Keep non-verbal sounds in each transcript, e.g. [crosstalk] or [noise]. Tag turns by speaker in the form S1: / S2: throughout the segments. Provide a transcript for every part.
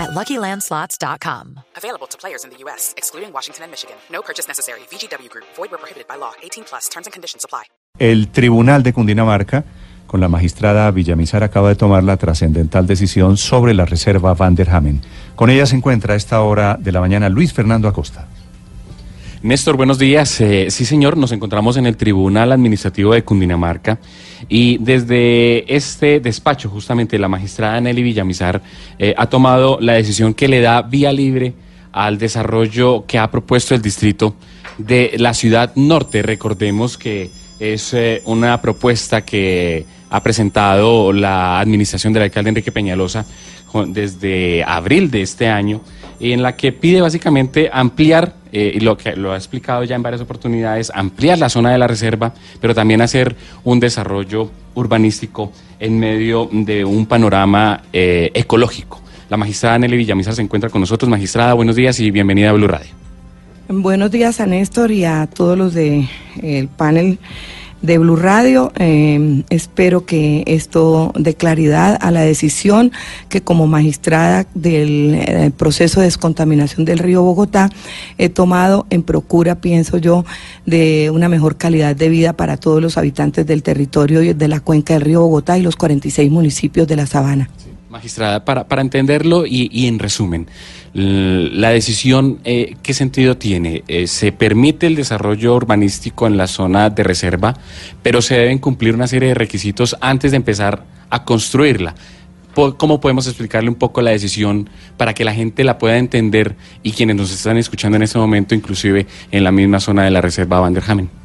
S1: at LuckyLandSlots.com.
S2: Available to players in the U.S., excluding Washington and Michigan. No purchase necessary. VGW Group. Void where prohibited by law. 18 plus. Terms and conditions apply.
S3: El Tribunal de Cundinamarca, con la magistrada Villamizar, acaba de tomar la trascendental decisión sobre la reserva Van der Hamen. Con ella se encuentra a esta hora de la mañana Luis Fernando Acosta.
S4: Néstor, buenos días. Eh, sí, señor, nos encontramos en el Tribunal Administrativo de Cundinamarca y desde este despacho, justamente la magistrada Nelly Villamizar eh, ha tomado la decisión que le da vía libre al desarrollo que ha propuesto el distrito de la ciudad norte. Recordemos que es eh, una propuesta que ha presentado la administración del alcalde Enrique Peñalosa desde abril de este año en la que pide básicamente ampliar, eh, lo que lo ha explicado ya en varias oportunidades, ampliar la zona de la reserva, pero también hacer un desarrollo urbanístico en medio de un panorama eh, ecológico. La magistrada Nelly Villamizar se encuentra con nosotros. Magistrada, buenos días y bienvenida a Blue Radio.
S5: Buenos días a Néstor y a todos los del de, panel de Blue Radio. Eh, espero que esto dé claridad a la decisión que como magistrada del eh, proceso de descontaminación del río Bogotá he tomado en procura, pienso yo, de una mejor calidad de vida para todos los habitantes del territorio de la cuenca del río Bogotá y los 46 municipios de la Sabana.
S4: Magistrada, para, para entenderlo y, y, en resumen, la decisión, eh, ¿qué sentido tiene? Eh, se permite el desarrollo urbanístico en la zona de reserva, pero se deben cumplir una serie de requisitos antes de empezar a construirla. ¿Cómo podemos explicarle un poco la decisión para que la gente la pueda entender y quienes nos están escuchando en este momento, inclusive en la misma zona de la reserva Van der Hamen?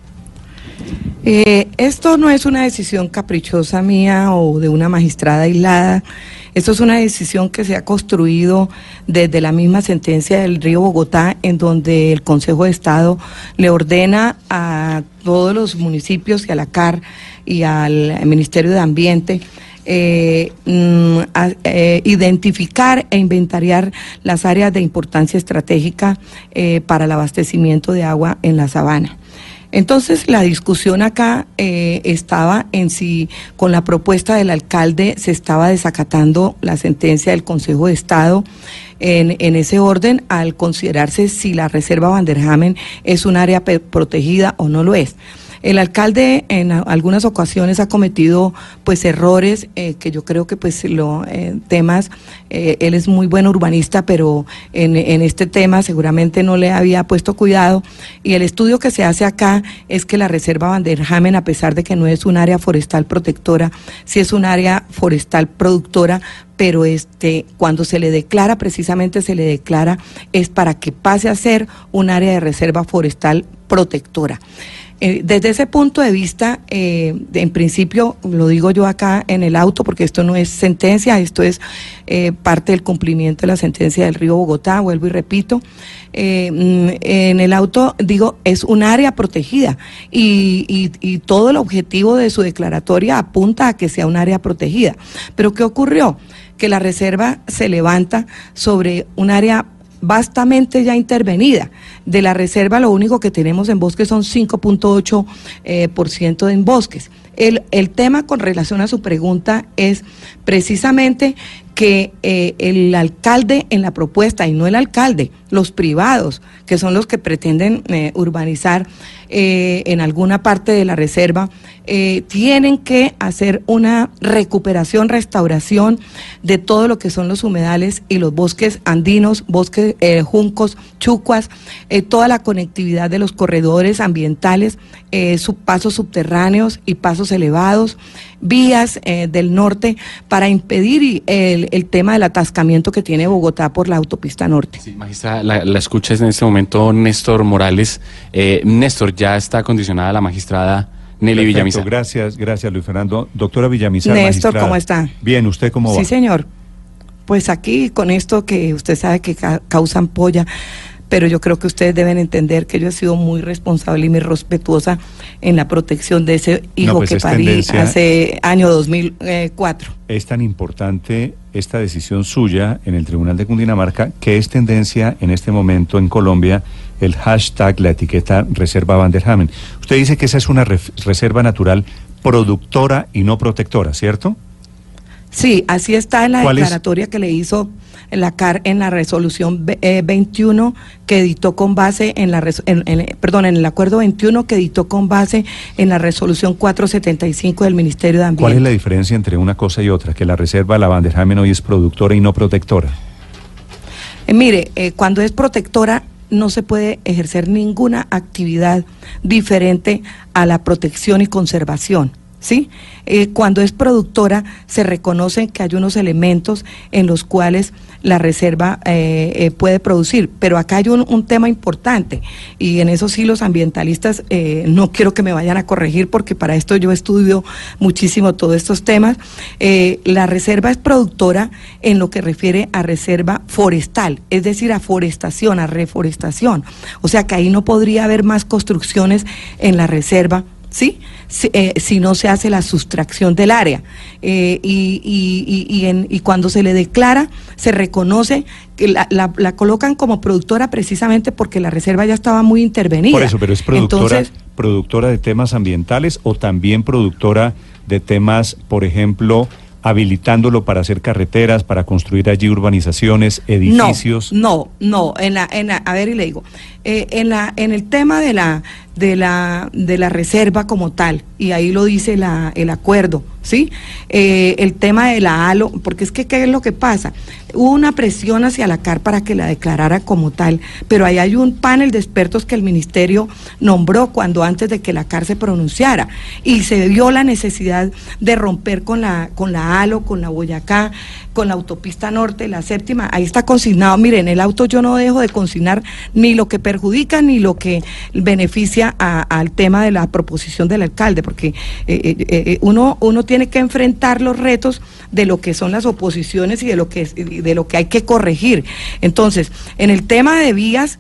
S5: Eh, esto no es una decisión caprichosa mía o de una magistrada aislada. Esto es una decisión que se ha construido desde la misma sentencia del río Bogotá, en donde el Consejo de Estado le ordena a todos los municipios y a la CAR y al Ministerio de Ambiente eh, mm, eh, identificar e inventariar las áreas de importancia estratégica para el abastecimiento de agua en la sabana. Entonces la discusión acá eh, estaba en si con la propuesta del alcalde se estaba desacatando la sentencia del Consejo de Estado en, en ese orden al considerarse si la Reserva Vanderhamen es un área protegida o no lo es. El alcalde en algunas ocasiones ha cometido pues errores eh, que yo creo que pues lo eh, temas eh, él es muy buen urbanista pero en, en, este tema seguramente no le había puesto cuidado y el estudio que se hace acá es que la reserva Vanderhamen a pesar de que no es un área forestal protectora sí es un área forestal productora pero este cuando se le declara precisamente se le declara es para que pase a ser un área de reserva forestal protectora. Eh, desde ese punto de vista, eh, en principio, lo digo yo acá en el auto, porque esto no es sentencia, esto es eh, parte del cumplimiento de la sentencia del río Bogotá, vuelvo y repito. Mm, en el auto, digo, es un área protegida y, y, y todo el objetivo de su declaratoria apunta a que sea un área protegida. Pero ¿qué ocurrió? Que la reserva se levanta sobre un área vastamente ya intervenida. De la reserva lo único que tenemos en bosques son 5.8% eh, por ciento en bosques. El, el tema con relación a su pregunta es precisamente que eh, el alcalde en la propuesta, y no el alcalde, los privados, que son los que pretenden eh, urbanizar eh, en alguna parte de la reserva, eh, tienen que hacer una recuperación, restauración de todo lo que son los humedales y los bosques andinos, bosques eh, juncos, chucuas, toda la conectividad de los corredores ambientales, sub, pasos subterráneos y pasos elevados, vías del norte para impedir el, el, tema del atascamiento que tiene Bogotá por la autopista norte.
S4: Sí, la, la en este momento Néstor Morales. Néstor, está condicionada la magistrada Nelly
S3: Perfecto,
S4: Villamizar.
S3: Gracias, gracias Luis Fernando. Doctora Villamizar.
S5: Néstor,
S3: magistrada.
S5: ¿cómo está?
S3: Bien, ¿usted cómo va?
S5: Sí, señor. Pues aquí con esto que usted sabe que ca causa ampolla, pero yo creo que ustedes deben entender que yo he sido muy responsable y muy respetuosa en la protección de ese hijo
S3: pues
S5: que
S3: es
S5: parí hace año 2004.
S3: Es tan importante esta decisión suya en el Tribunal de Cundinamarca que es tendencia en este momento en Colombia el hashtag, la etiqueta Reserva Van der Hamen. Usted dice que esa es una reserva natural productora y no protectora, ¿cierto?
S5: Sí, así está en la declaratoria que le hizo la CAR en la resolución ve- eh, 21 que editó con base en la en- en- perdón, en el acuerdo 21 que editó con base en la resolución 475 del Ministerio de Ambiente.
S3: ¿Cuál es la diferencia entre una cosa y otra? Que la reserva, la Van der Hamen hoy es productora y no protectora.
S5: Eh, mire, eh, cuando es protectora no se puede ejercer ninguna actividad diferente a la protección y conservación. ¿Sí? Eh, cuando es productora se reconocen que hay unos elementos en los cuales la reserva eh, eh, puede producir, pero acá hay un, un tema importante y en eso sí los ambientalistas no quiero que me vayan a corregir porque para esto yo estudio muchísimo todos estos temas. La reserva es productora en lo que refiere a reserva forestal, es decir, a forestación, a reforestación. O sea que ahí no podría haber más construcciones en la reserva. ¿Sí? Si, eh, si no se hace la sustracción del área. Eh, y, y- y- y en- y cuando se le declara, se reconoce que la, la- la colocan como productora precisamente porque la reserva ya estaba muy intervenida.
S3: Por eso, pero es productora,
S5: Entonces,
S3: productora de temas ambientales o también productora de temas, por ejemplo, habilitándolo para hacer carreteras, para construir allí urbanizaciones, edificios.
S5: No, no, no. En la, en la, a ver, y le digo, eh, en la, en el tema de la, de la, de la reserva como tal, y ahí lo dice la, el acuerdo, ¿sí? Eh, el tema de la ALO, porque es que qué es lo que pasa. Hubo una presión hacia la CAR para que la declarara como tal, pero ahí hay un panel de expertos que el ministerio nombró cuando antes de que la CAR se pronunciara, y se vio la necesidad de romper con la, con la ALO, con la Boyacá, con la autopista norte, la séptima, ahí está consignado, miren, en el auto yo no dejo de consignar ni lo que perjudica ni lo que beneficia al tema de la proposición del alcalde, porque eh, eh, eh, uno, uno tiene que enfrentar los retos de lo que son las oposiciones y de lo que, de lo que hay que corregir. Entonces, en el tema de vías,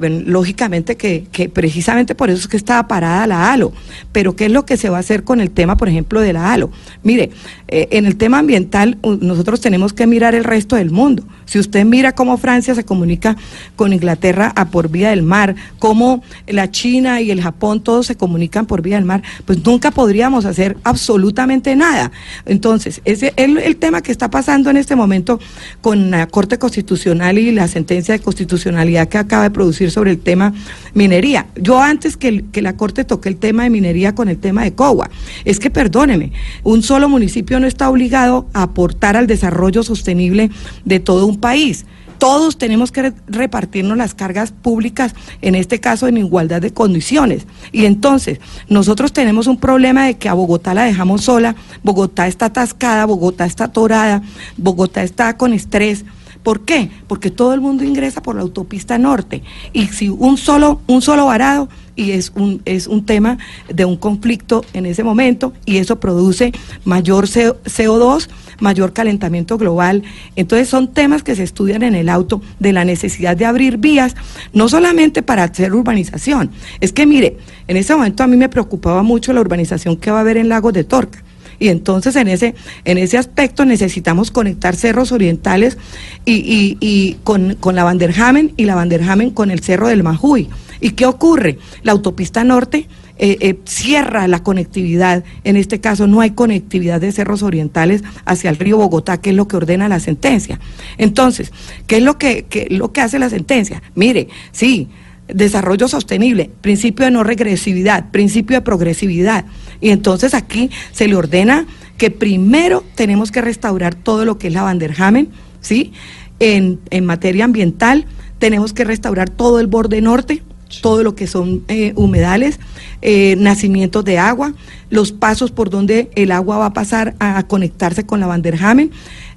S5: bueno, lógicamente que, que precisamente por eso es que estaba parada la ALO. Pero ¿qué es lo que se va a hacer con el tema, por ejemplo, de la ALO? Mire, eh, en el tema ambiental nosotros tenemos que mirar el resto del mundo. Si usted mira cómo Francia se comunica con Inglaterra a por vía del mar, cómo la China y el Japón todos se comunican por vía del mar, pues nunca podríamos hacer absolutamente nada. Entonces, ese es el, tema que está pasando en este momento con la Corte Constitucional y la sentencia de constitucionalidad que acaba de producir sobre el tema minería. Yo antes que, que la Corte toque el tema de minería con el tema de COGUA, es que perdóneme, un solo municipio no está obligado a aportar al desarrollo sostenible de todo un país. Todos tenemos que re- repartirnos las cargas públicas, en este caso en igualdad de condiciones. Y entonces, nosotros tenemos un problema de que a Bogotá la dejamos sola, Bogotá está atascada, Bogotá está atorada, Bogotá está con estrés. ¿Por qué? Porque todo el mundo ingresa por la autopista norte. Y si un solo, un solo varado, y es un, es un tema de un conflicto en ese momento, y eso produce mayor CO- CO2, mayor calentamiento global. Entonces son temas que se estudian en el auto de la necesidad de abrir vías, no solamente para hacer urbanización. Es que mire, en ese momento a mí me preocupaba mucho la urbanización que va a haber en Lagos de Torca. Y entonces en ese, en ese aspecto necesitamos conectar cerros orientales y, y- y con, con la Vanderhamen y la Vanderhamen con el cerro del Majuy. ¿Y qué ocurre? La autopista norte eh, eh, cierra la conectividad. En este caso no hay conectividad de cerros orientales hacia el río Bogotá, que es lo que ordena la sentencia. Entonces, ¿qué es lo que, qué lo que hace la sentencia? Mire, sí, desarrollo sostenible, principio de no regresividad, principio de progresividad. Y entonces aquí se le ordena que primero tenemos que restaurar todo lo que es la Vanderhamen, ¿sí? En, en materia ambiental tenemos que restaurar todo el borde norte, todo lo que son eh, humedales, eh, nacimientos de agua, los pasos por donde el agua va a pasar a, a conectarse con la Vanderhamen,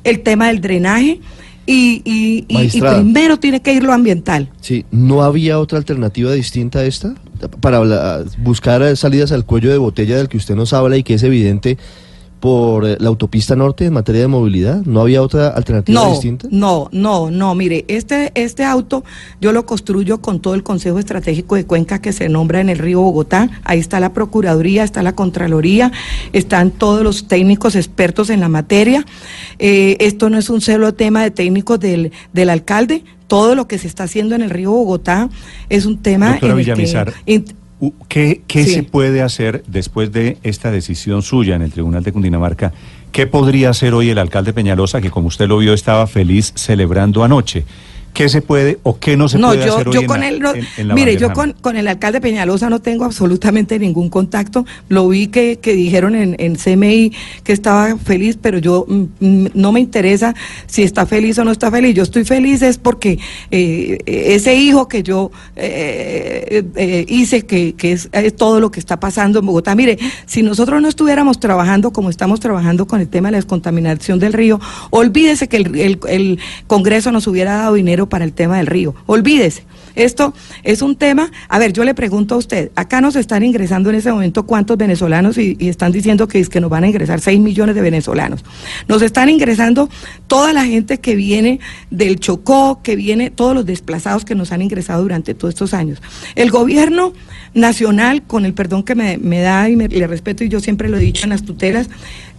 S5: el tema del drenaje y, y- y- primero tiene que ir lo ambiental.
S6: Sí, ¿no había otra alternativa distinta a esta? Para buscar salidas al cuello de botella del que usted nos habla y que es evidente por eh, la autopista norte en materia de movilidad? ¿No había otra alternativa
S5: No,
S6: distinta?
S5: no, no, no, mire, este, este auto yo lo construyo con todo el Consejo Estratégico de Cuenca que se nombra en el río Bogotá, ahí está la Procuraduría, está la Contraloría, están todos los técnicos expertos en la materia, Eh, esto no es un solo tema de técnicos del, del alcalde, todo lo que se está haciendo en el río Bogotá es un tema
S3: Doctora
S5: en el que-
S3: ¿Qué, qué
S5: Sí.
S3: se puede hacer después de esta decisión suya en el Tribunal de Cundinamarca? ¿Qué podría hacer hoy el alcalde Peñalosa, que como usted lo vio estaba feliz celebrando anoche? ¿Qué se puede o qué no se
S5: no,
S3: puede
S5: yo,
S3: hacer
S5: yo con él, no-
S3: en- en la
S5: mire, yo con, con el alcalde Peñalosa no tengo absolutamente ningún contacto. Lo vi que, que dijeron en, en CMI que estaba feliz, pero yo mm, mm, no me interesa si está feliz o no está feliz. Yo estoy feliz es porque eh, ese hijo que yo eh, eh, hice, que, que es, es todo lo que está pasando en Bogotá. Mire, si nosotros no estuviéramos trabajando como estamos trabajando con el tema de la descontaminación del río, olvídese que el, el- el Congreso nos hubiera dado dinero para el tema del río. Olvídese. Esto es un tema, a ver, yo le pregunto a usted, acá nos están ingresando en ese momento cuántos venezolanos y, están diciendo que, es que nos van a ingresar 6 millones de venezolanos. Nos están ingresando toda la gente que viene del Chocó, que viene, todos los desplazados que nos han ingresado durante todos estos años. El gobierno nacional, con el perdón que me, me da y me- le respeto, y yo siempre lo he dicho en las tutelas,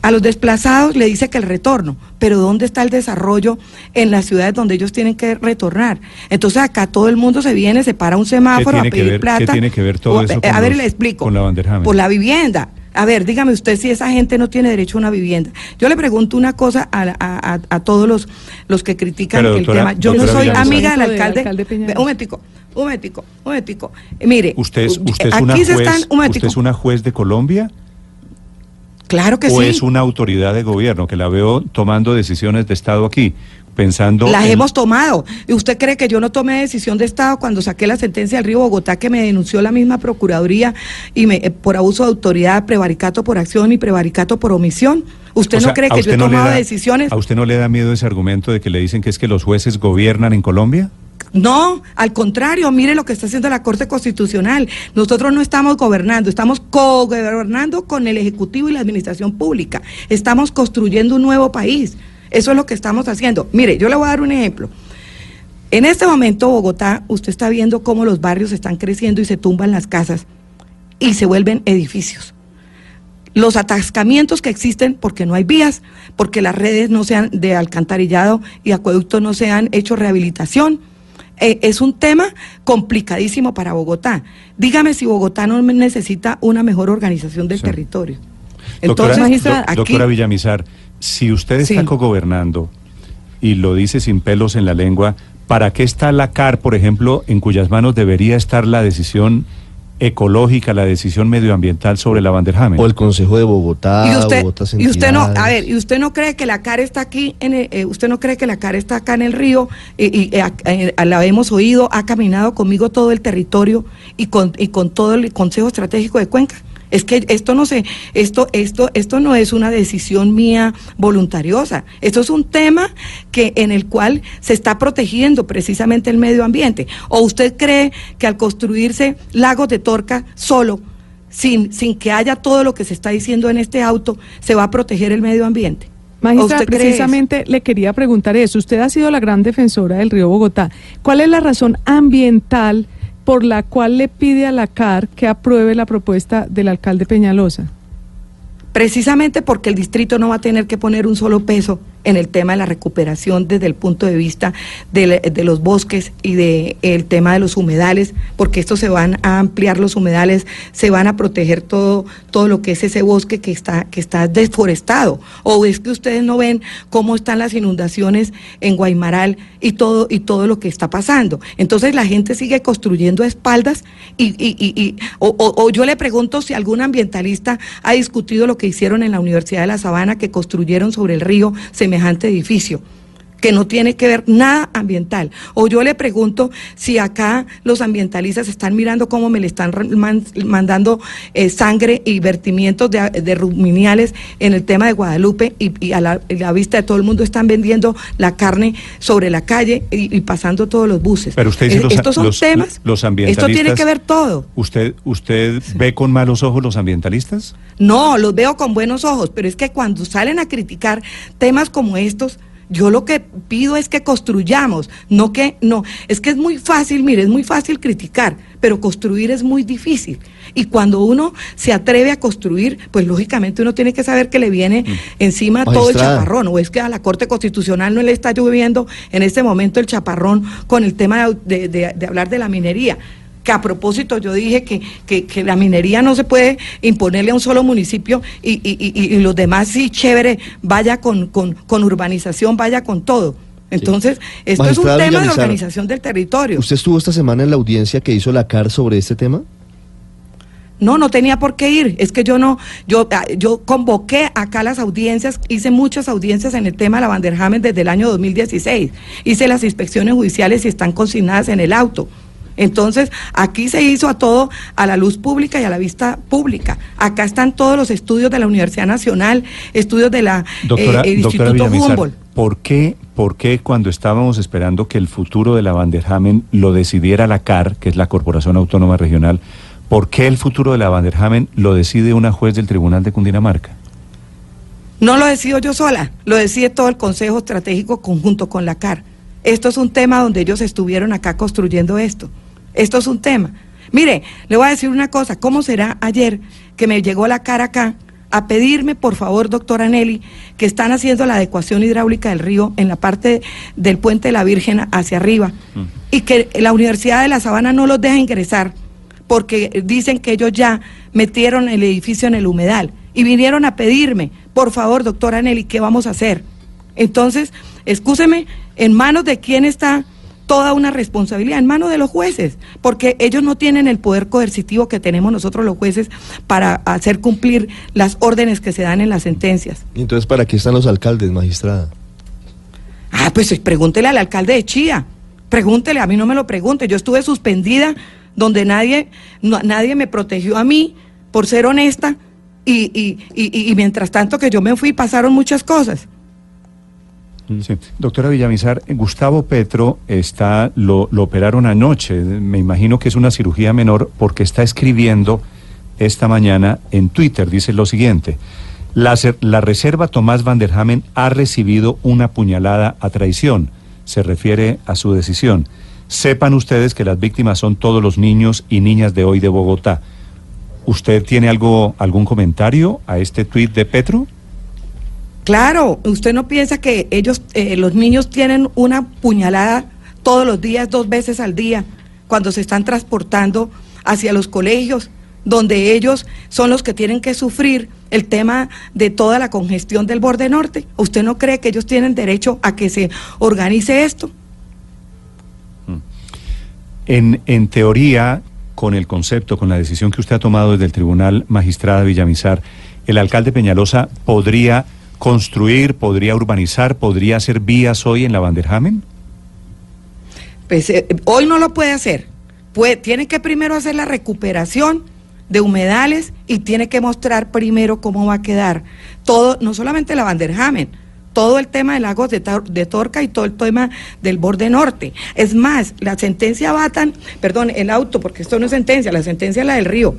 S5: a los desplazados le dice que el retorno, pero ¿dónde está el desarrollo en las ciudades donde ellos tienen que retornar? Entonces acá todo el mundo se viene, se para un semáforo a
S3: tiene que
S5: pedir
S3: ver-
S5: plata.
S3: qué tiene que ver todo
S5: O-
S3: eso
S5: eh,
S3: con
S5: a ver,
S3: los-
S5: le explico.
S3: con la?
S5: Por la vivienda. A ver, dígame usted si esa gente no tiene derecho a una vivienda. Yo le pregunto una cosa a, a- a- a todos los, los que critican
S3: Pero,
S5: el
S3: doctora-
S5: tema. Yo no soy
S3: Villamizar.
S5: amiga del
S7: Del
S5: alcalde. un momentico, un momentico, un momentico. Eh, Mire,
S3: ¿Usted es, usted es
S5: aquí
S3: una
S5: se
S3: juez,
S5: están, un
S3: ¿Usted es una juez de Colombia
S5: Claro que
S3: o
S5: sí.
S3: es una autoridad de gobierno que la veo tomando decisiones de Estado aquí, pensando
S5: Las
S3: en-
S5: hemos tomado. ¿Y usted cree que yo no tomé decisión de Estado cuando saqué la sentencia del Río Bogotá que me denunció la misma Procuraduría y me, eh, por abuso de autoridad, prevaricato por acción y prevaricato por omisión? ¿Usted
S3: O
S5: no cree
S3: ¿a
S5: que yo he
S3: no
S5: tomado
S3: da-
S5: decisiones?
S3: ¿A usted no le da miedo ese argumento de que le dicen que es que los jueces gobiernan en Colombia?
S5: No, al contrario, mire lo que está haciendo la Corte Constitucional. Nosotros no estamos gobernando, estamos co-gobernando con el Ejecutivo y la Administración Pública. Estamos construyendo un nuevo país. Eso es lo que estamos haciendo. Mire, yo le voy a dar un ejemplo. En este momento, Bogotá, usted está viendo cómo los barrios están creciendo y se tumban las casas y se vuelven edificios. Los atascamientos que existen porque no hay vías, porque las redes no se han de alcantarillado y acueductos no se han hecho rehabilitación. Eh, es un tema complicadísimo para Bogotá. Dígame si Bogotá no necesita una mejor organización del
S3: Sí.
S5: territorio.
S3: Doctora-
S5: Entonces,
S7: magistrada,
S3: doc-
S5: aquí-
S3: doctora Villamizar, si usted está
S5: Sí.
S3: cogobernando y lo dice sin pelos en la lengua, ¿para qué está la CAR, por ejemplo, en cuyas manos debería estar la decisión ecológica, la decisión medioambiental sobre la Vanderhamen?
S6: O el Consejo de Bogotá,
S5: y usted, y no, a ver, y usted no cree que la cara está aquí, en el- eh, usted no cree que la cara está acá en el río y, y, eh, eh, la hemos oído, ha caminado conmigo todo el territorio y con y con todo el Consejo Estratégico de Cuenca. Es que esto no se, esto, esto, esto no es una decisión mía voluntariosa. Esto es un tema que en el cual se está protegiendo precisamente el medio ambiente. ¿O usted cree que al construirse lagos de Torca solo sin, sin que haya todo lo que se está diciendo en este auto, se va a proteger el medio ambiente. ¿O
S7: Magistrada,
S5: cree
S7: precisamente le quería preguntar eso. Usted ha sido la gran defensora del río Bogotá. ¿Cuál es la razón ambiental por la cual le pide a la CAR que apruebe la propuesta del alcalde Peñalosa?
S5: Precisamente porque el distrito no va a tener que poner un solo peso en el tema de la recuperación desde el punto de vista de, de los bosques y del el tema de los humedales, porque estos se van a ampliar los humedales, se van a proteger todo, todo lo que es ese bosque que está, que está deforestado. O es que ustedes no ven cómo están las inundaciones en Guaymaral y todo, y todo lo que está pasando. Entonces la gente sigue construyendo espaldas y, y, y, y- o, yo le pregunto si algún ambientalista ha discutido lo que hicieron en la Universidad de La Sabana, que construyeron sobre el río semejante edificio que no tiene que ver nada ambiental. O yo le pregunto si acá los ambientalistas están mirando cómo me le están mandando eh, sangre y vertimientos de, ruminiales en el tema de Guadalupe y, a, la, vista de todo el mundo están vendiendo la carne sobre la calle y, pasando todos los buses.
S3: Pero usted dice
S5: los, estos son temas.
S3: Los ambientalistas.
S5: Esto tiene que ver todo.
S3: ¿Usted, usted ve con malos ojos los ambientalistas?
S5: No, los veo con buenos ojos, pero es que cuando salen a criticar temas como estos, yo lo que pido es que construyamos, no que, no, es que es muy fácil, mire, es muy fácil criticar, pero construir es muy difícil. Y cuando uno se atreve a construir, pues lógicamente uno tiene que saber que le viene mm. encima todo el chaparrón, o es que a la Corte Constitucional no le está lloviendo en este momento el chaparrón con el tema de hablar de la minería que a propósito yo dije que, que, la minería no se puede imponerle a un solo municipio y, y, los demás sí, chévere, vaya con, con, urbanización, vaya con todo. Entonces, esto es un tema de organización del territorio.
S6: ¿Usted estuvo esta semana en la audiencia que hizo la CAR sobre este tema?
S5: No, no tenía por qué ir. Es que yo no, yo, ah, yo convoqué acá las audiencias, hice muchas audiencias en el tema de la Vanderhamen desde el año 2016. Hice las inspecciones judiciales y están consignadas en el auto. Entonces, aquí se hizo a todo a la luz pública y a la vista pública. Acá están todos los estudios de la Universidad Nacional, estudios de la
S3: doctora, eh, Instituto Humboldt. ¿por qué, ¿Por qué cuando estábamos esperando que el futuro de la Vanderhamen lo decidiera la CAR, que es la Corporación Autónoma Regional, por qué el futuro de la Vanderhamen lo decide una juez del Tribunal de Cundinamarca?
S5: No lo decido yo sola, lo decide todo el Consejo Estratégico conjunto con la CAR. Esto es un tema donde ellos estuvieron acá construyendo esto. Esto es un tema. Mire, le voy a decir una cosa, ¿cómo será ayer que me llegó la cara acá a pedirme, por favor, doctora Nelly, que están haciendo la adecuación hidráulica del río en la parte del puente de la Virgen hacia arriba y que la Universidad de La Sabana no los deja ingresar porque dicen que ellos ya metieron el edificio en el humedal y vinieron a pedirme, por favor, doctora Nelly, ¿qué vamos a hacer? Entonces, excúseme, ¿en manos de quién está toda una responsabilidad en manos de los jueces, porque ellos no tienen el poder coercitivo que tenemos nosotros los jueces para hacer cumplir las órdenes que se dan en las sentencias.
S6: ¿Y entonces para qué están los alcaldes, magistrada?
S5: Ah, pues pregúntele al alcalde de Chía, pregúntele, a mí no me lo pregunte, yo estuve suspendida donde nadie, nadie me protegió a mí por ser honesta y, y, y, y mientras tanto que yo me fui pasaron muchas cosas.
S3: Sí. Doctora Villamizar, Gustavo Petro está, lo, operaron anoche, me imagino que es una cirugía menor porque está escribiendo esta mañana en Twitter, dice lo siguiente, la, reserva Tomás Van ha recibido una puñalada a traición, se refiere a su decisión. Sepan ustedes que las víctimas son todos los niños y niñas de hoy de Bogotá. ¿Usted tiene algo, algún comentario a este tuit de Petro?
S5: Claro, usted no piensa que ellos, eh, los niños tienen una puñalada todos los días, dos veces al día, cuando se están transportando hacia los colegios, donde ellos son los que tienen que sufrir el tema de toda la congestión del borde norte. ¿Usted no cree que ellos tienen derecho a que se organice esto?
S3: Mm. En, en teoría, con el concepto, con la decisión que usted ha tomado desde el Tribunal Magistrada Villamizar, el alcalde Peñalosa podría construir, podría urbanizar, podría hacer vías hoy en la Vanderhamen?
S5: Pues eh, hoy no lo puede hacer. Tiene que primero hacer la recuperación de humedales y tiene que mostrar primero cómo va a quedar todo, no solamente la Vanderhamen, todo el tema del lago de, de, Torca y todo el tema del borde norte. Es más, la sentencia Batan, perdón, el auto, porque esto no es sentencia, la sentencia es la del río.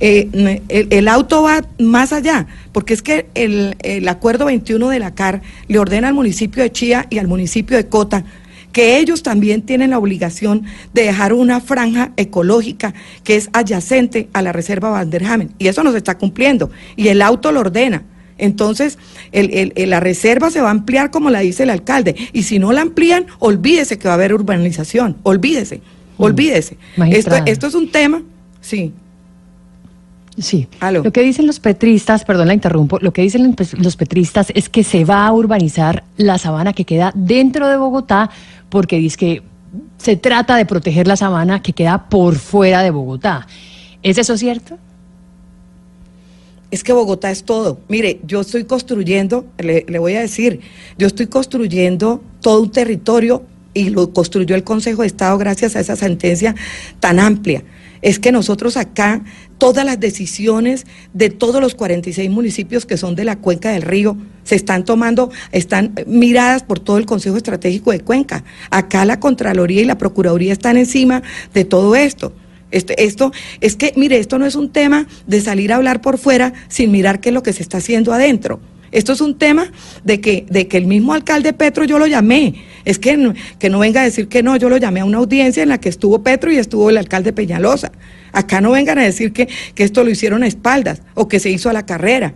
S5: Eh, el, auto va más allá, porque es que el, acuerdo 21 de la CAR le ordena al municipio de Chía y al municipio de Cota que ellos también tienen la obligación de dejar una franja ecológica que es adyacente a la reserva Vanderhamen. Y eso no se está cumpliendo. Y el auto lo ordena. Entonces, el, la reserva se va a ampliar como la dice el alcalde. Y si no la amplían, olvídese que va a haber urbanización. Olvídese, mm. olvídese. Esto, esto es un tema, sí.
S8: Sí. Lo que dicen los petristas, perdón, la interrumpo, lo que dicen los petristas es que se va a urbanizar la sabana que queda dentro de Bogotá porque dice que se trata de proteger la sabana que queda por fuera de Bogotá. ¿Es eso cierto?
S5: Es que Bogotá es todo. Mire, yo estoy construyendo, le, le voy a decir, yo estoy construyendo todo un territorio y lo construyó el Consejo de Estado gracias a esa sentencia tan amplia. Es que nosotros acá, todas las decisiones de todos los 46 municipios que son de la cuenca del río, se están tomando, están miradas por todo el Consejo Estratégico de Cuenca. Acá la Contraloría y la Procuraduría están encima de todo esto. Este, esto es que, mire, esto no es un tema de salir a hablar por fuera sin mirar qué es lo que se está haciendo adentro. Esto es un tema de que, de que el mismo alcalde Petro yo lo llamé. Es que no, que no venga a decir que no, yo lo llamé a una audiencia en la que estuvo Petro y estuvo el alcalde Peñalosa. Acá no vengan a decir que, que esto lo hicieron a espaldas o que se hizo a la carrera.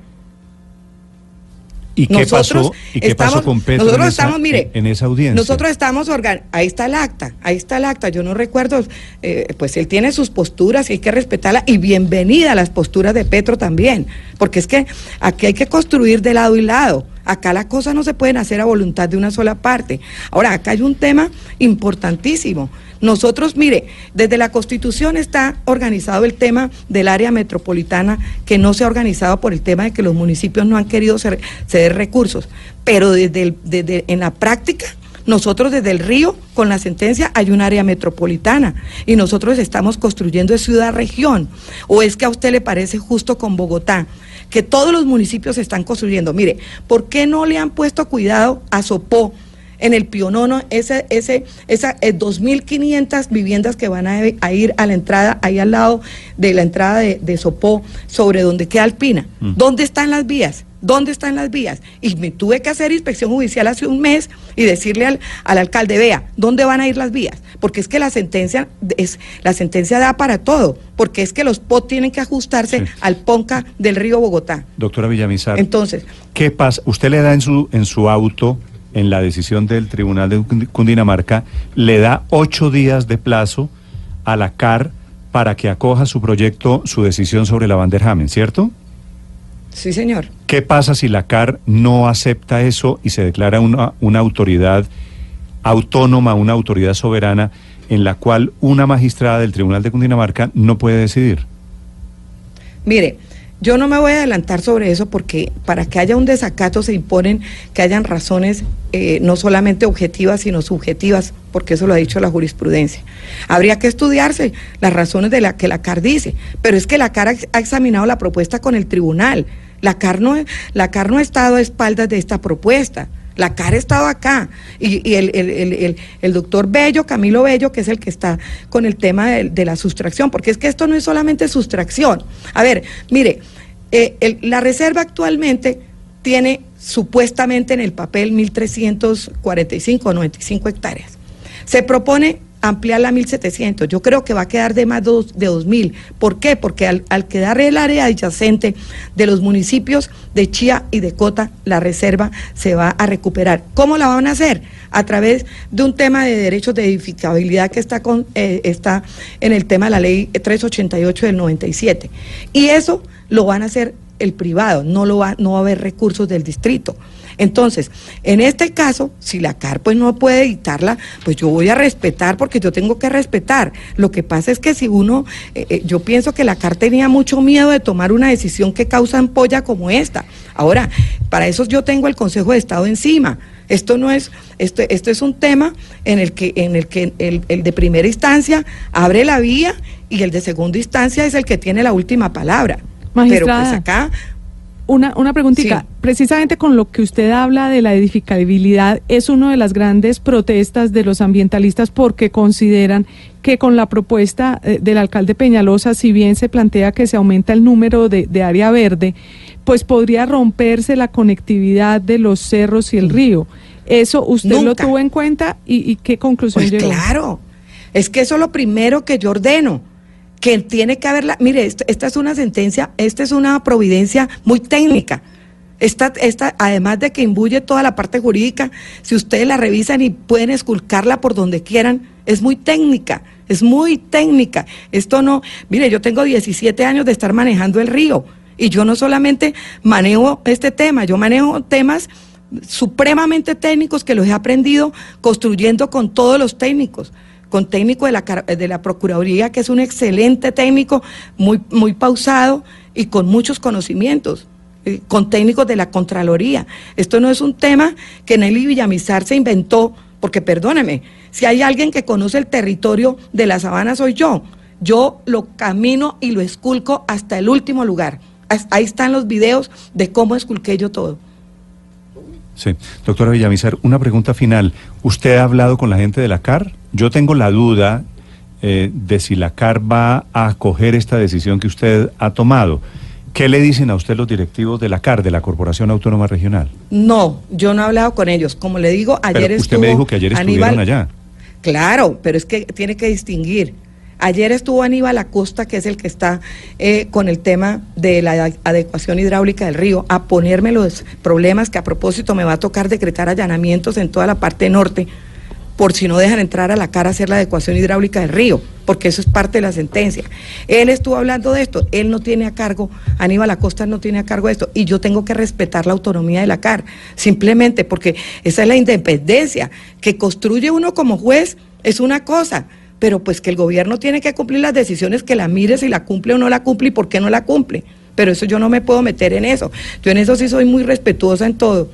S3: ¿Y qué pasó, ¿y qué pasó con Petro
S5: nosotros en, esa, estamos, mire,
S3: en esa audiencia?
S5: Nosotros estamos, ahí está el acta, ahí está el acta, yo no recuerdo, eh, pues él tiene sus posturas y hay que respetarla y bienvenida a las posturas de Petro también, porque es que aquí hay que construir de lado y lado. Acá las cosas no se pueden hacer a voluntad de una sola parte. Ahora, acá hay un tema importantísimo. Nosotros, mire, desde la Constitución está organizado el tema del área metropolitana, que no se ha organizado por el tema de que los municipios no han querido ceder recursos. Pero desde, desde en la práctica, nosotros desde el río, con la sentencia, hay un área metropolitana y nosotros estamos construyendo ciudad-región. ¿O es que a usted le parece justo con Bogotá? que todos los municipios están construyendo. Mire, ¿por qué no le han puesto cuidado a Sopó? En el Pionono, ese, ese, esas 2.500 eh, viviendas que van a, ir a la entrada, ahí al lado de la entrada de, Sopó, sobre donde queda Alpina. Mm. ¿Dónde están las vías? ¿Dónde están las vías? Y me tuve que hacer inspección judicial hace un mes y decirle al, alcalde, vea, ¿dónde van a ir las vías? Porque es que la sentencia es, la sentencia da para todo, porque es que los POT tienen que ajustarse al PONCA del río Bogotá.
S3: Doctora Villamizar.
S5: Entonces.
S3: ¿Qué pasa? Usted le da en su, en su auto en la decisión del Tribunal de Cundinamarca, le da ocho días de plazo a la CAR para que acoja su proyecto, su decisión sobre la Vanderhamen, ¿cierto?
S5: Sí, señor.
S3: ¿Qué pasa si la CAR no acepta eso y se declara una, una autoridad autónoma, una autoridad soberana, en la cual una magistrada del Tribunal de Cundinamarca no puede decidir?
S5: Mire, yo no me voy a adelantar sobre eso porque para que haya un desacato se imponen que hayan razones eh, no solamente objetivas, sino subjetivas, porque eso lo ha dicho la jurisprudencia. Habría que estudiarse las razones de las que la CAR dice, pero es que la CAR ha examinado la propuesta con el tribunal. La CAR no, la CAR no ha estado a espaldas de esta propuesta. La cara ha estado acá. Y, el, doctor Bello, Camilo Bello, que es el que está con el tema de, la sustracción, porque es que esto no es solamente sustracción. A ver, mire, eh, la reserva actualmente tiene supuestamente en el papel 1.345 o 95 hectáreas. Se propone ampliarla a 1.700. Yo creo que va a quedar de más de 2.000. ¿Por qué? Porque al, quedar el área adyacente de los municipios de Chía y de Cota, la reserva se va a recuperar. ¿Cómo la van a hacer? A través de un tema de derechos de edificabilidad que está, con, eh, está en el tema de la ley 388 del 97. Y eso lo van a hacer el privado, no, lo va, no va a haber recursos del distrito. Entonces, en este caso, si la CAR pues no puede editarla, pues yo voy a respetar porque yo tengo que respetar. Lo que pasa es que si uno, eh, eh, yo pienso que la CAR tenía mucho miedo de tomar una decisión que causa ampolla como esta. Ahora, para eso yo tengo el Consejo de Estado encima. Esto no es, esto, esto es un tema en el que, en el, que el, el de primera instancia abre la vía y el de segunda instancia es el que tiene la última palabra. Pero pues acá
S7: una, una preguntita, precisamente con lo que usted habla de la edificabilidad, es una de las grandes protestas de los ambientalistas porque consideran que con la propuesta eh, del alcalde Peñalosa, si bien se plantea que se aumenta el número de, de área verde, pues podría romperse la conectividad de los cerros y el río. ¿Eso usted lo tuvo en cuenta y, qué conclusión pues llegó?
S5: Claro, es que eso es lo primero que yo ordeno que tiene que haberla. Mire, esta, es una sentencia, esta es una providencia muy técnica. Esta, esta, además de que imbuye toda la parte jurídica, si ustedes la revisan y pueden esculcarla por donde quieran, es muy técnica, es muy técnica. Esto no, mire, yo tengo 17 años de estar manejando el río y yo no solamente manejo este tema, yo manejo temas supremamente técnicos que los he aprendido construyendo con todos los técnicos con técnico de la, de la Procuraduría, que es un excelente técnico, muy, muy pausado y con muchos conocimientos eh, con técnicos de la Contraloría. Esto no es un tema que Nelly Villamizar se inventó, porque perdóneme, si hay alguien que conoce el territorio de la sabana soy yo. Yo lo camino y lo esculco hasta el último lugar. Ahí están los videos de cómo esculqué yo todo.
S3: Sí, doctora Villamizar, una pregunta final. ¿Usted ha hablado con la gente de la CAR? Yo tengo la duda eh, de si la CAR va a acoger esta decisión que usted ha tomado. ¿Qué le dicen a usted los directivos de la CAR, de la Corporación Autónoma Regional?
S5: No, yo no he hablado con ellos. Como le digo, ayer
S3: pero usted me dijo que ayer estuvieron allá.
S5: Claro, pero es que tiene que distinguir. Ayer estuvo Aníbal Acosta, que es el que está eh, con el tema de la adecuación hidráulica del río, a ponerme los problemas que a propósito me va a tocar decretar allanamientos en toda la parte norte por si no dejan entrar a la cara a hacer la adecuación hidráulica del río, porque eso es parte de la sentencia. Él estuvo hablando de esto, él no tiene a cargo, Aníbal Acosta no tiene a cargo esto, y yo tengo que respetar la autonomía de la CAR, simplemente porque esa es la independencia, que construye uno como juez es una cosa, pero pues que el gobierno tiene que cumplir las decisiones, que la mire si la cumple o no la cumple y por qué no la cumple. Pero eso yo no me puedo meter en eso. Yo en eso sí soy muy respetuosa en todo.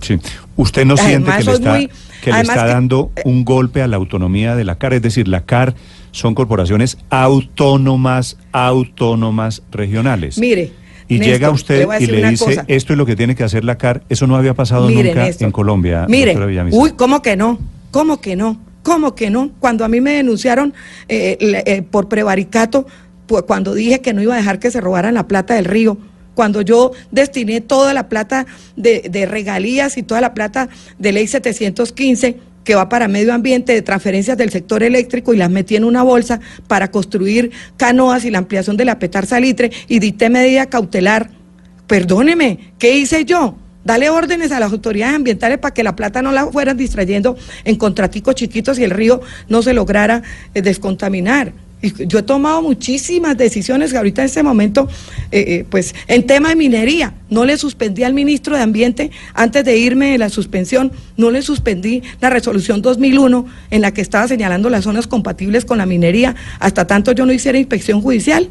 S3: Sí. ¿Usted no siente que le está, que le está dando eh, un golpe a la autonomía de la CAR? Es decir, la CAR son corporaciones autónomas, autónomas regionales.
S5: Mire.
S3: Y llega usted y le dice, esto es lo que tiene que hacer la CAR. Eso no había pasado nunca en Colombia.
S5: Mire, uy, ¿cómo que no? ¿Cómo que no? ¿Cómo que no? Cuando a mí me denunciaron eh, eh, por prevaricato, pues, cuando dije que no iba a dejar que se robaran la plata del río, cuando yo destiné toda la plata de, regalías y toda la plata de ley 715 que va para medio ambiente de transferencias del sector eléctrico y las metí en una bolsa para construir canoas y la ampliación de la Petar Salitre y dicté medida cautelar. Perdóneme, ¿qué hice yo? Dale órdenes a las autoridades ambientales para que la plata no la fueran distrayendo en contraticos chiquitos y el río no se lograra eh, descontaminar. Yo he tomado muchísimas decisiones que ahorita en este momento, eh, eh, pues en tema de minería, no le suspendí al ministro de Ambiente antes de irme de la suspensión, no le suspendí la resolución 2001 en la que estaba señalando las zonas compatibles con la minería, hasta tanto yo no hiciera inspección judicial.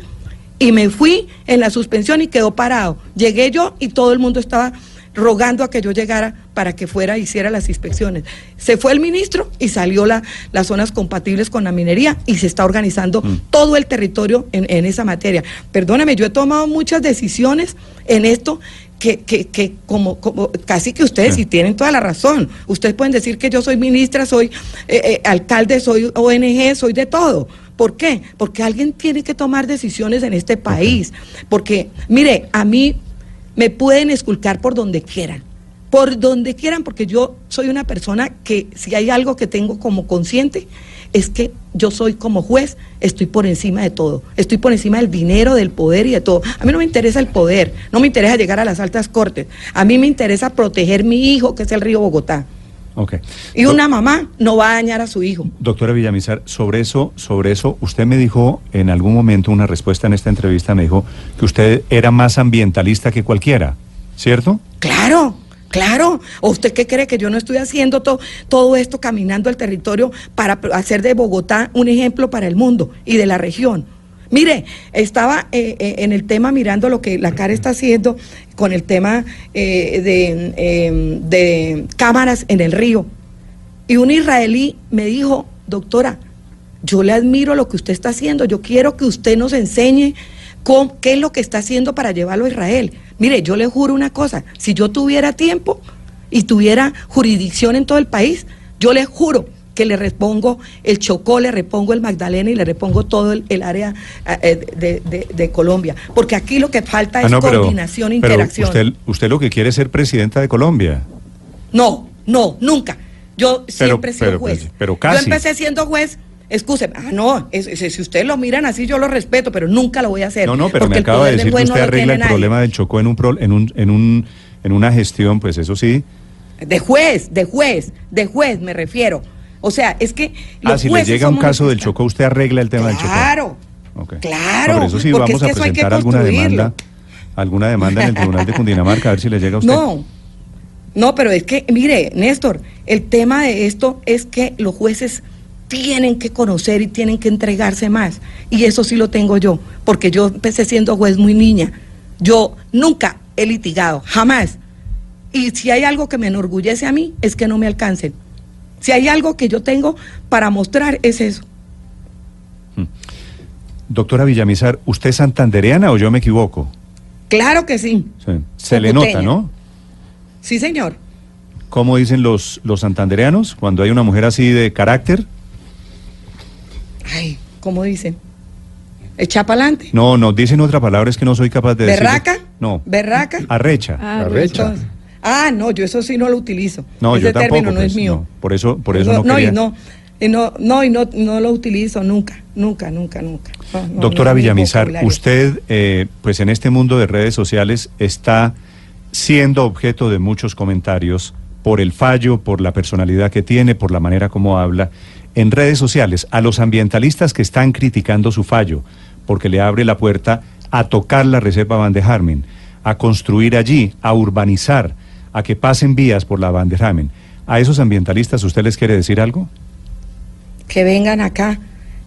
S5: Y me fui en la suspensión y quedó parado. Llegué yo y todo el mundo estaba rogando a que yo llegara para que fuera e hiciera las inspecciones. Se fue el ministro y salió la, las zonas compatibles con la minería y se está organizando mm. todo el territorio en, esa materia. Perdóname, yo he tomado muchas decisiones en esto que, que, que como, como, casi que ustedes sí. tienen toda la razón. Ustedes pueden decir que yo soy ministra, soy eh, eh, alcalde, soy ONG, soy de todo. ¿Por qué? Porque alguien tiene que tomar decisiones en este país. Porque, mire, a mí me pueden esculcar por donde quieran, por donde quieran, porque yo soy una persona que si hay algo que tengo como consciente, es que yo soy como juez, estoy por encima de todo, estoy por encima del dinero, del poder y de todo. A mí no me interesa el poder, no me interesa llegar a las altas cortes, a mí me interesa proteger mi hijo, que es el río Bogotá.
S3: Okay.
S5: Y una mamá no va a dañar a su hijo.
S3: Doctora Villamizar, sobre eso, sobre eso, usted me dijo en algún momento una respuesta en esta entrevista, me dijo que usted era más ambientalista que cualquiera, ¿cierto?
S5: Claro, Claro, ¿o usted qué cree que yo no estoy haciendo todo esto caminando el territorio para hacer de Bogotá un ejemplo para el mundo y de la región? Mire, estaba eh, eh, en el tema mirando lo que la CAR está haciendo con el tema eh, em, de, cámaras en el río. Y un israelí me dijo, doctora, yo le admiro lo que usted está haciendo, yo quiero que usted nos enseñe qué es lo que está haciendo para llevarlo a Israel. Mire, yo le juro una cosa, si yo tuviera tiempo y tuviera jurisdicción en todo el país, yo le juro que le repongo el Chocó, le repongo el Magdalena y le repongo todo el, área eh, de, Colombia. Porque aquí lo que falta ah, es coordinación e interacción.
S3: Usted, usted lo que quiere es ser presidenta de Colombia.
S5: No, no, nunca. Yo siempre he sido juez.
S3: Pero, casi.
S5: Yo empecé siendo juez. Escúcheme, ah, no, si ustedes lo miran así, yo lo respeto, pero nunca lo voy a hacer.
S3: No, no, pero me acaba de decir que usted arregla el problema del Chocó en un, en un, en un, en una gestión, pues eso sí.
S5: De juez, de juez, de juez me refiero. O sea, es que.
S3: Los ah, si le llega un caso del Chocó, usted arregla el tema del Chocó.
S5: Claro. Claro.
S3: por eso sí vamos a presentar alguna demanda, alguna demanda en el Tribunal de Cundinamarca, a ver si le llega a usted. [laughs]
S5: No. No, pero es que, mire, Néstor, el tema de esto es que los jueces tienen que conocer y tienen que entregarse más. Y eso sí lo tengo yo, porque yo empecé siendo juez muy niña. Yo nunca he litigado, jamás. Y si hay algo que me enorgullece a mí, es que no me alcancen. Si hay algo que yo tengo para mostrar, es eso.
S3: Hmm. Doctora Villamizar, ¿usted es santandereana o yo me equivoco?
S5: Claro que sí.
S3: Se le nota, ¿no?
S5: Sí, señor.
S3: ¿Cómo dicen los, los santandereanos cuando hay una mujer así de carácter?
S5: Ay, ¿cómo dicen? ¿Echa para adelante?
S3: No, no, dicen otra palabra, es que no soy capaz de decir.
S5: ¿Berraca?
S3: No.
S5: ¿Berraca?
S3: Arrecha.
S5: Ah, Arrecha. Ah, no, yo eso sí no lo utilizo.
S3: No,
S5: Ese
S3: yo tampoco,
S5: término no es
S3: pues,
S5: mío.
S3: por eso, por eso no,
S5: no,
S3: quería...
S5: no, y no, no, y no, no lo utilizo nunca, nunca, nunca, nunca.
S3: Doctora Villamizar, usted, eh, pues en este mundo de redes sociales está siendo objeto de muchos comentarios por el fallo, por la personalidad que tiene, por la manera como habla. En redes sociales, a los ambientalistas que están criticando su fallo, porque le abre la puerta a tocar la reserva Van de Harmen, a construir allí, a urbanizar, a que pasen vías por la Van de Harmen. ¿A esos ambientalistas usted les quiere decir algo?
S5: Que vengan acá,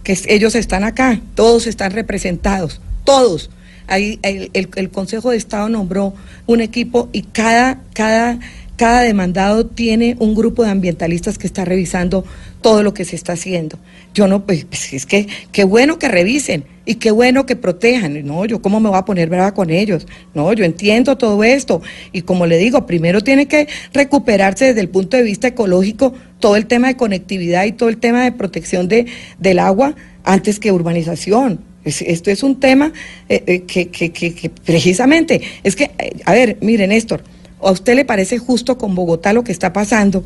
S5: que ellos están acá, todos están representados, todos. Ahí el, el, Consejo de Estado nombró un equipo y cada, cada, cada demandado tiene un grupo de ambientalistas que está revisando todo lo que se está haciendo. Yo no, pues, pues, es que qué bueno que revisen y qué bueno que protejan. No, yo cómo me voy a poner brava con ellos. No, yo entiendo todo esto. Y como le digo, primero tiene que recuperarse desde el punto de vista ecológico todo el tema de conectividad y todo el tema de protección de, del agua antes que urbanización. esto es un tema eh, eh, que, precisamente, es que, eh, a ver, mire Néstor, ¿a usted le parece justo con Bogotá lo que está pasando?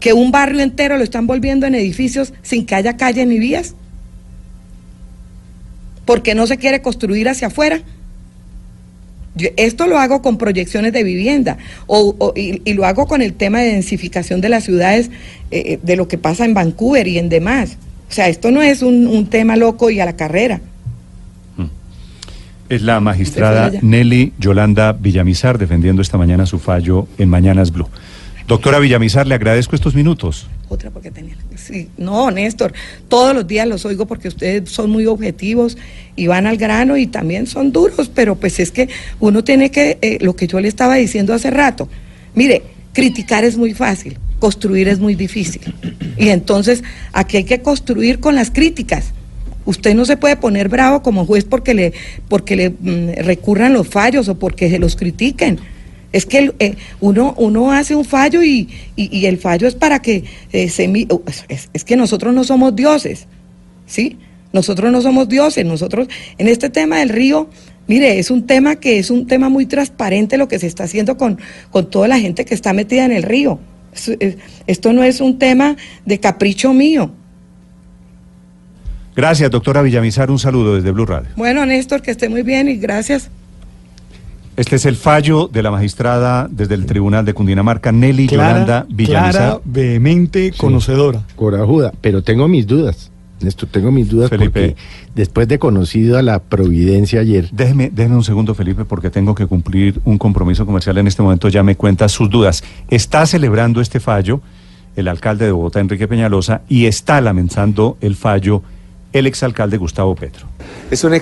S5: que un barrio entero lo están volviendo en edificios sin que haya calles ni vías? Porque no se quiere construir hacia afuera. esto lo hago con proyecciones de vivienda o, y, lo hago con el tema de densificación de las ciudades, eh, eh, de lo que pasa en Vancouver y en demás. O sea, esto no es un tema loco y a la carrera.
S3: Es la magistrada Nelly Yolanda Villamizar defendiendo esta mañana su fallo en Mañanas Blue. Doctora Villamizar, le agradezco estos minutos.
S5: Otra porque tenía. Sí, no, Néstor, todos los días los oigo porque ustedes son muy objetivos y van al grano y también son duros, pero pues es que uno tiene que, eh, lo que yo le estaba diciendo hace rato, mire, criticar es muy fácil, construir es muy difícil. Y entonces aquí hay que construir con las críticas. Usted no se puede poner bravo como juez porque le, porque le mm, recurran los fallos o porque se los critiquen es que eh, uno, uno hace un fallo y, el fallo es para que eh, se... Es, es, que nosotros no somos dioses, ¿sí? Nosotros no somos dioses, nosotros en este tema del río, mire, es un tema que es un tema muy transparente lo que se está haciendo con, con toda la gente que está metida en el río. Esto no es un tema de capricho mío.
S3: Gracias, doctora Villamizar. Un saludo desde Blue Radio.
S5: Bueno, Néstor, que esté muy bien y gracias.
S3: Este es el fallo de la magistrada desde el Tribunal de Cundinamarca, Nelly Yolanda Villamizar.
S9: Clara, vehemente, conocedora.
S6: Corajuda, pero tengo mis dudas. Esto, tengo mis dudas porque después de conocido a la Providencia ayer.
S3: Déjeme, déjeme un segundo, Felipe, porque tengo que cumplir un compromiso comercial en este momento. Ya me cuenta sus dudas. Está celebrando este fallo el alcalde de Bogotá, Enrique Peñalosa, y está lamentando el fallo el exalcalde Gustavo Petro.
S10: Es un